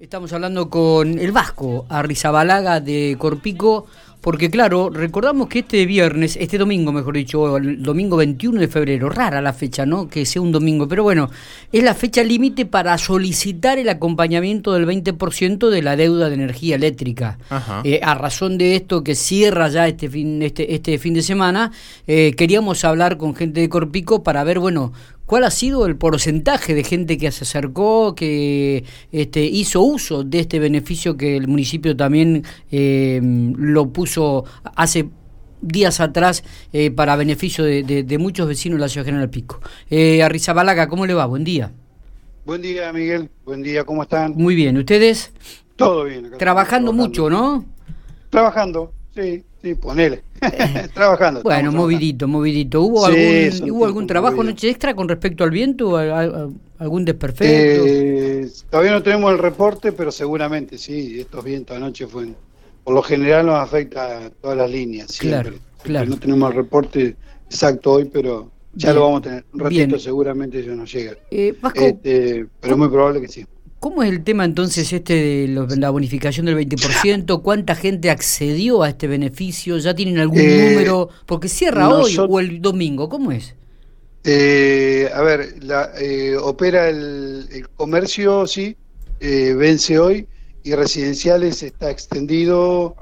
Estamos hablando con el Vasco Arrizabalaga de Corpico, porque claro, recordamos que este viernes, este domingo mejor dicho, el domingo 21 de febrero, rara la fecha, ¿no? Que sea un domingo, pero bueno, es la fecha límite para solicitar el acompañamiento del 20% de la deuda de energía eléctrica. Eh, a razón de esto que cierra ya este fin, este, este fin de semana, eh, queríamos hablar con gente de Corpico para ver, bueno, ¿Cuál ha sido el porcentaje de gente que se acercó, que este, hizo uso de este beneficio que el municipio también eh, lo puso hace días atrás eh, para beneficio de, muchos vecinos de la ciudad General Pico? Eh, Arrizabalaga, ¿cómo le va? Buen día. Buen día, Miguel. Buen día, ¿cómo están? Muy bien, ¿ustedes? Todo bien. trabajando mucho, ¿no? Trabajando, sí. Sí, ponele. trabajando. Bueno, movidito, movidito. ¿Hubo algún, ¿hubo algún trabajo noche extra con respecto al viento? ¿Algún desperfecto? Eh, todavía no tenemos el reporte, pero seguramente sí. Estos vientos anoche fueron. Por lo general nos afecta a todas las líneas. Siempre. Claro, claro. No tenemos el reporte exacto hoy, pero ya lo vamos a tener. Un ratito seguramente eso nos llega. Eh, este, pero es muy probable que sí. ¿Cómo es el tema entonces este de la bonificación del 20%? ¿Cuánta gente accedió a este beneficio? ¿Ya tienen algún eh, número? Porque cierra hoy o el domingo, ¿cómo es? Eh, a ver, la, eh, opera el, comercio, sí, vence hoy y residenciales está extendido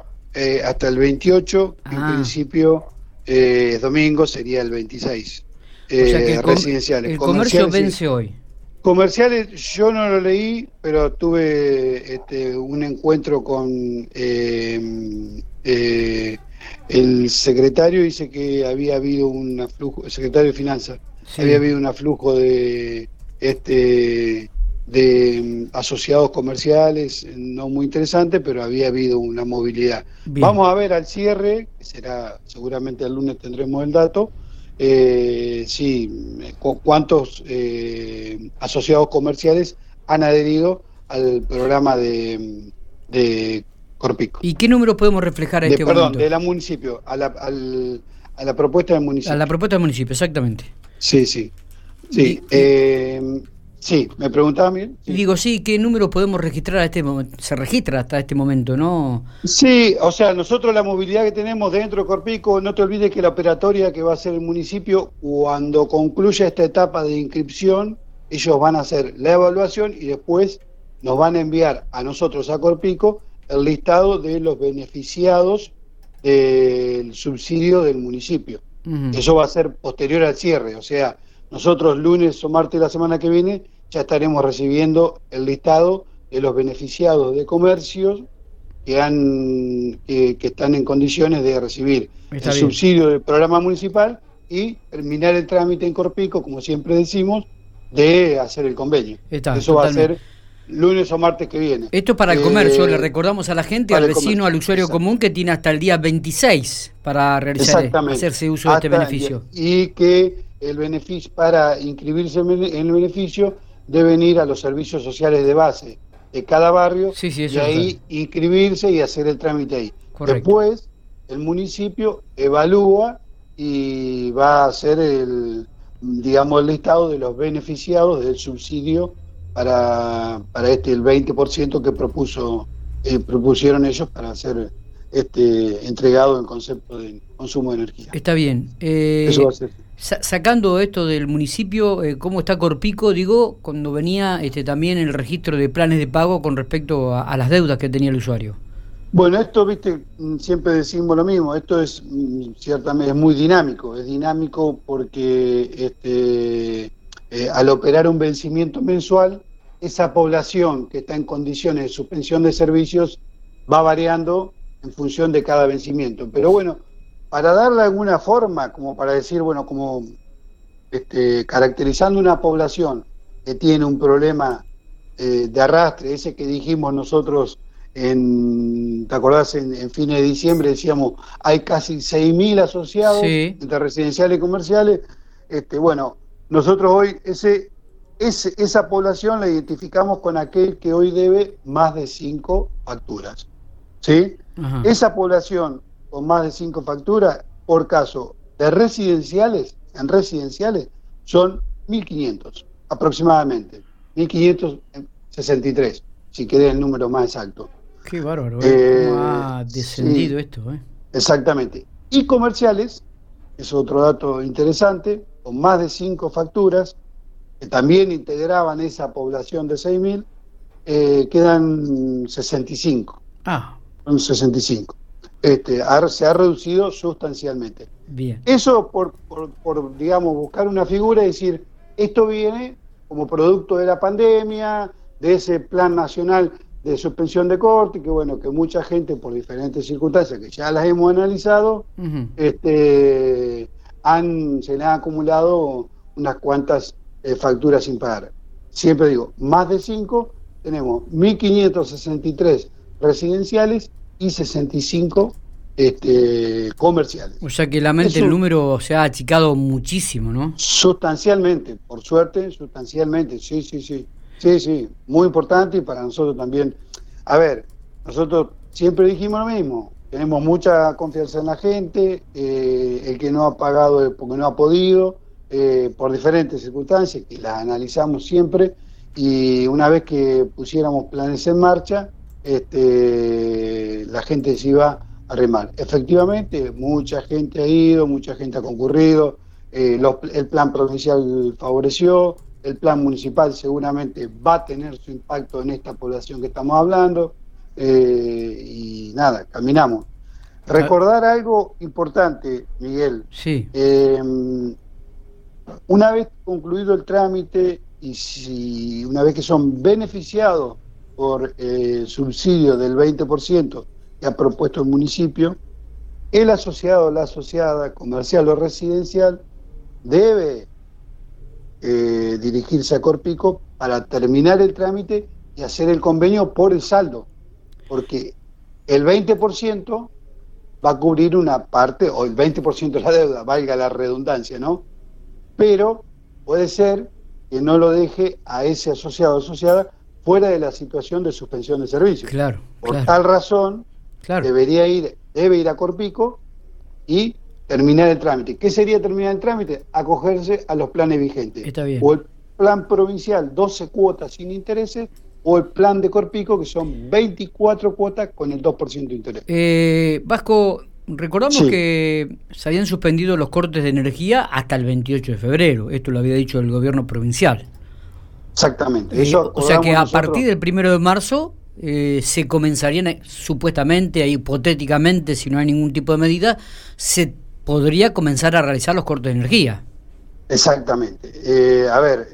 hasta el 28, en ah. principio es domingo, sería el 26. o sea que el, residenciales. El comercio vence hoy. Comerciales, yo no lo leí, pero tuve este, un encuentro con eh, eh, el secretario, dice que había habido un aflujo, el secretario de Finanzas, había habido un aflujo de, este, de mm, asociados comerciales, no muy interesante, pero había habido una movilidad. Vamos a ver al cierre, que será seguramente el lunes tendremos el dato, eh, sí, cuántos eh, asociados comerciales han adherido al programa de, de Corpico. ¿Y qué número podemos reflejar en este perdón, de la municipio, a la, a la propuesta del municipio. A la propuesta del municipio, exactamente. Sí, sí. Sí, eh, Sí, me preguntaba bien. Digo, sí, ¿qué número podemos registrar a este momento? Se registra hasta este momento, ¿no? Sí, o sea, nosotros la movilidad que tenemos dentro de Corpico, no te olvides que la operatoria que va a hacer el municipio, cuando concluya esta etapa de inscripción, ellos van a hacer la evaluación y después nos van a enviar a nosotros, a Corpico, el listado de los beneficiados del subsidio del municipio. Eso va a ser posterior al cierre, o sea, nosotros lunes o martes de la semana que viene ya estaremos recibiendo el listado de los beneficiados de comercios que, han, que, están en condiciones de recibir el subsidio del programa municipal y terminar el trámite en Corpico, como siempre decimos, de hacer el convenio. Eso va a ser lunes o martes que viene. Esto es para el comercio, le eh, recordamos a la gente, al vecino, al usuario común, que tiene hasta el día 26 para realizar, hacerse uso de este beneficio. Y que el beneficio para inscribirse en el beneficio deben ir a los servicios sociales de base de cada barrio y ahí inscribirse y hacer el trámite ahí. Después el municipio evalúa y va a hacer el digamos el listado de los beneficiados del subsidio para, para este el 20% que propuso eh, propusieron ellos para hacer este entregado en concepto de consumo de energía. Está bien. Eh, Eso va a ser sacando esto del municipio, eh, ¿cómo está Corpico? Digo, cuando venía este, también el registro de planes de pago con respecto a, las deudas que tenía el usuario. Bueno, esto, viste, mm, siempre decimos lo mismo, esto es mm, ciertamente es muy dinámico, es dinámico porque este, eh, al operar un vencimiento mensual, esa población que está en condiciones de suspensión de servicios va variando en función de cada vencimiento. Pero bueno, para darle alguna forma, como para decir, bueno, como este, caracterizando una población que tiene un problema eh, de arrastre, ese que dijimos nosotros en, ¿te acordás? En, fines de diciembre decíamos, hay casi 6.000 asociados entre residenciales y comerciales. Este, bueno, nosotros hoy ese, ese, esa población la identificamos con aquel que hoy debe más de cinco facturas. ¿Sí? Esa población con más de cinco facturas por caso de residenciales, en residenciales, son 1.500 aproximadamente, 1.563. si querés el número más exacto. Qué bárbaro, ¿eh? ¿Cómo ha descendido esto? ¿eh? Exactamente. Y comerciales, es otro dato interesante, con más de cinco facturas, que también integraban esa población de 6.000, eh, quedan 65. Ah. Son 65. Este, se ha reducido sustancialmente. Bien. Eso por, por, digamos, buscar una figura y decir, esto viene como producto de la pandemia, de ese plan nacional de suspensión de corte, que bueno, que mucha gente por diferentes circunstancias que ya las hemos analizado, este, han, se le han acumulado unas cuantas eh, facturas sin pagar. Siempre digo, más de 5, tenemos 1.563 residenciales y 65 este, comerciales. O sea que la mente el número se ha achicado muchísimo, ¿no? Sustancialmente, por suerte, sustancialmente, sí, sí, sí. Sí, sí, muy importante y para nosotros también. A ver, nosotros siempre dijimos lo mismo, tenemos mucha confianza en la gente, eh, el que no ha pagado porque no ha podido, eh, por diferentes circunstancias, que las analizamos siempre, y una vez que pusiéramos planes en marcha, este, la gente se iba a remar. Efectivamente, mucha gente ha ido, mucha gente ha concurrido, eh, el plan provincial favoreció, el plan municipal seguramente va a tener su impacto en esta población que estamos hablando, eh, y nada, caminamos. Recordar algo importante, Miguel. Sí. Eh, una vez concluido el trámite y si una vez que son beneficiados por el subsidio del 20% que ha propuesto el municipio, el asociado o la asociada comercial o residencial debe eh, dirigirse a Corpico para terminar el trámite y hacer el convenio por el saldo, porque el 20% va a cubrir una parte, o el 20% de la deuda, valga la redundancia, ¿no? Pero puede ser que no lo deje a ese asociado o asociada fuera de la situación de suspensión de servicios. Claro. Por tal razón, debería ir, debe ir a Corpico y terminar el trámite. ¿Qué sería terminar el trámite? Acogerse a los planes vigentes. Está bien. O el plan provincial, 12 cuotas sin intereses, o el plan de Corpico, que son 24 cuotas con el 2% de interés. Eh, Vasco, recordamos que se habían suspendido los cortes de energía hasta el 28 de febrero. Esto lo había dicho el gobierno provincial. Exactamente. Eso o sea que a partir del primero de marzo eh, se comenzarían, eh, supuestamente, hipotéticamente, si no hay ningún tipo de medida, se podría comenzar a realizar los cortes de energía. Exactamente. Eh, a ver,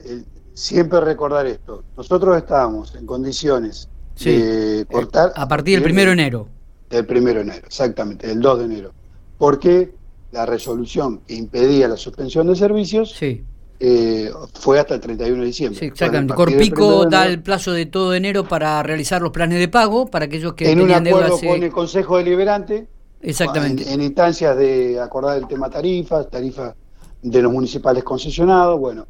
siempre recordar esto. Nosotros estábamos en condiciones de cortar... A partir del primero de enero. Del primero de enero, exactamente, del 2 de enero. Porque la resolución que impedía la suspensión de servicios sí eh, fue hasta el 31 de diciembre. Sí, exactamente. Corpico da el plazo de todo enero para realizar los planes de pago para aquellos que en un acuerdo con el Consejo Deliberante. Exactamente. En, instancias de acordar el tema tarifas, tarifas de los municipales concesionados, bueno,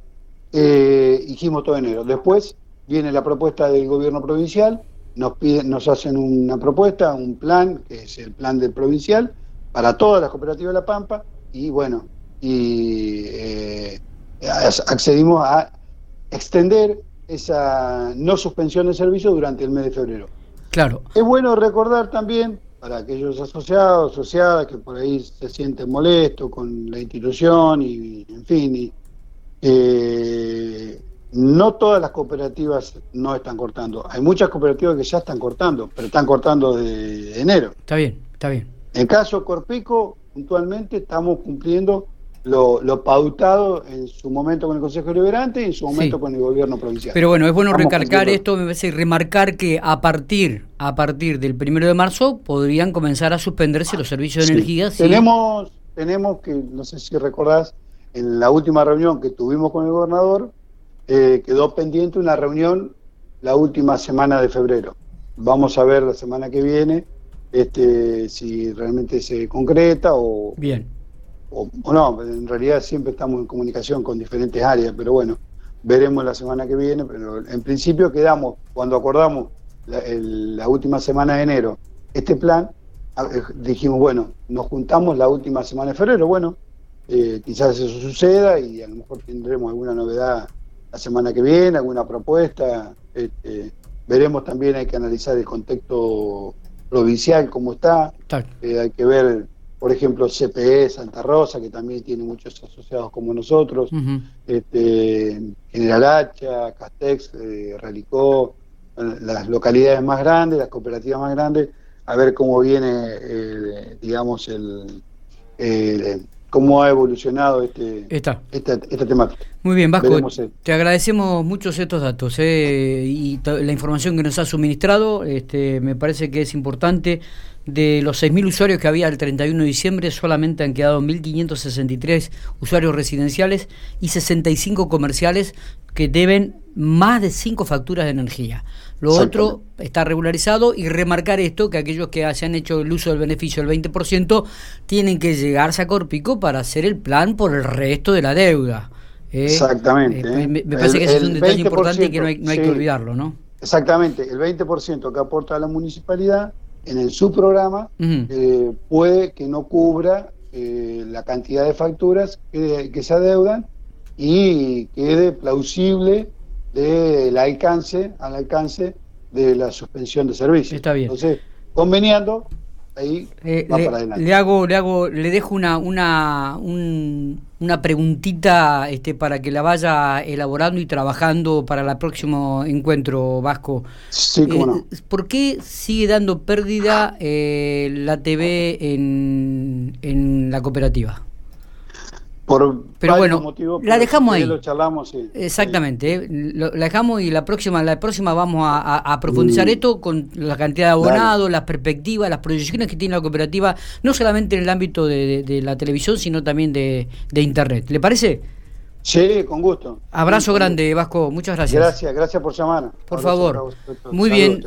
eh, hicimos todo enero. Después viene la propuesta del gobierno provincial, nos piden, nos hacen una propuesta, un plan, que es el plan del provincial, para todas las cooperativas de La Pampa, y bueno, y eh, accedimos a extender esa no suspensión de servicio durante el mes de febrero. Claro. Es bueno recordar también para aquellos asociados, asociadas que por ahí se sienten molestos con la institución y, en fin, eh, no todas las cooperativas no están cortando. Hay muchas cooperativas que ya están cortando, pero están cortando de enero. Está bien, está bien. En caso Corpico, puntualmente estamos cumpliendo lo, pautado en su momento con el Consejo Deliberante y en su momento con el gobierno provincial. Pero bueno, es bueno recalcar esto, me parece remarcar que a partir a partir del primero de marzo podrían comenzar a suspenderse los servicios de energía. Tenemos, tenemos que, no sé si recordás, en la última reunión que tuvimos con el gobernador, eh, quedó pendiente una reunión la última semana de febrero. Vamos a ver la semana que viene este, si realmente se concreta o, Bien. o, no, en realidad siempre estamos en comunicación con diferentes áreas, pero bueno, veremos la semana que viene, pero en principio quedamos, cuando acordamos la, última semana de enero este plan, eh, dijimos, bueno, nos juntamos la última semana de febrero, bueno, eh, quizás eso suceda y a lo mejor tendremos alguna novedad la semana que viene, alguna propuesta, este, veremos también, hay que analizar el contexto provincial, cómo está, eh, hay que ver, por ejemplo, CPE Santa Rosa, que también tiene muchos asociados como nosotros, este, General Hacha, Castex, eh, Relicó, las localidades más grandes, las cooperativas más grandes, a ver cómo viene, eh, digamos, el, cómo ha evolucionado este, esta, esta, temática. Muy bien, Vasco, te agradecemos muchos estos datos eh, y la información que nos ha suministrado. Este, me parece que es importante. De los 6.000 usuarios que había el 31 de diciembre, solamente han quedado 1.563 usuarios residenciales y 65 comerciales que deben más de 5 facturas de energía. Lo otro está regularizado y remarcar esto, que aquellos que hayan hecho el uso del beneficio del 20% tienen que llegarse a Corpico para hacer el plan por el resto de la deuda. ¿eh? Exactamente. Eh, ¿eh? me, parece que ese es un detalle importante y que no hay, que olvidarlo, ¿no? Exactamente, el 20% que aporta la municipalidad en el subprograma puede que no cubra la cantidad de facturas que, que se adeudan y quede plausible del alcance, al alcance de la suspensión de servicio. Está bien. Entonces, conveniando, ahí eh, va para adelante. Le hago, le hago, le dejo una, una, una preguntita este, para que la vaya elaborando y trabajando para el próximo encuentro vasco. Sí, cómo no. Eh, ¿Por qué sigue dando pérdida eh, la TV en, en la cooperativa? Por pero bueno, la dejamos ahí. Lo charlamos, Exactamente, eh, la dejamos y la próxima, la próxima vamos a, profundizar mm. esto con la cantidad de abonados, las perspectivas, las proyecciones que tiene la cooperativa, no solamente en el ámbito de, la televisión, sino también de, internet. ¿Le parece? Sí, con gusto. Abrazo grande, Vasco. Muchas gracias. Gracias, gracias por llamar. Por favor. Muy bien.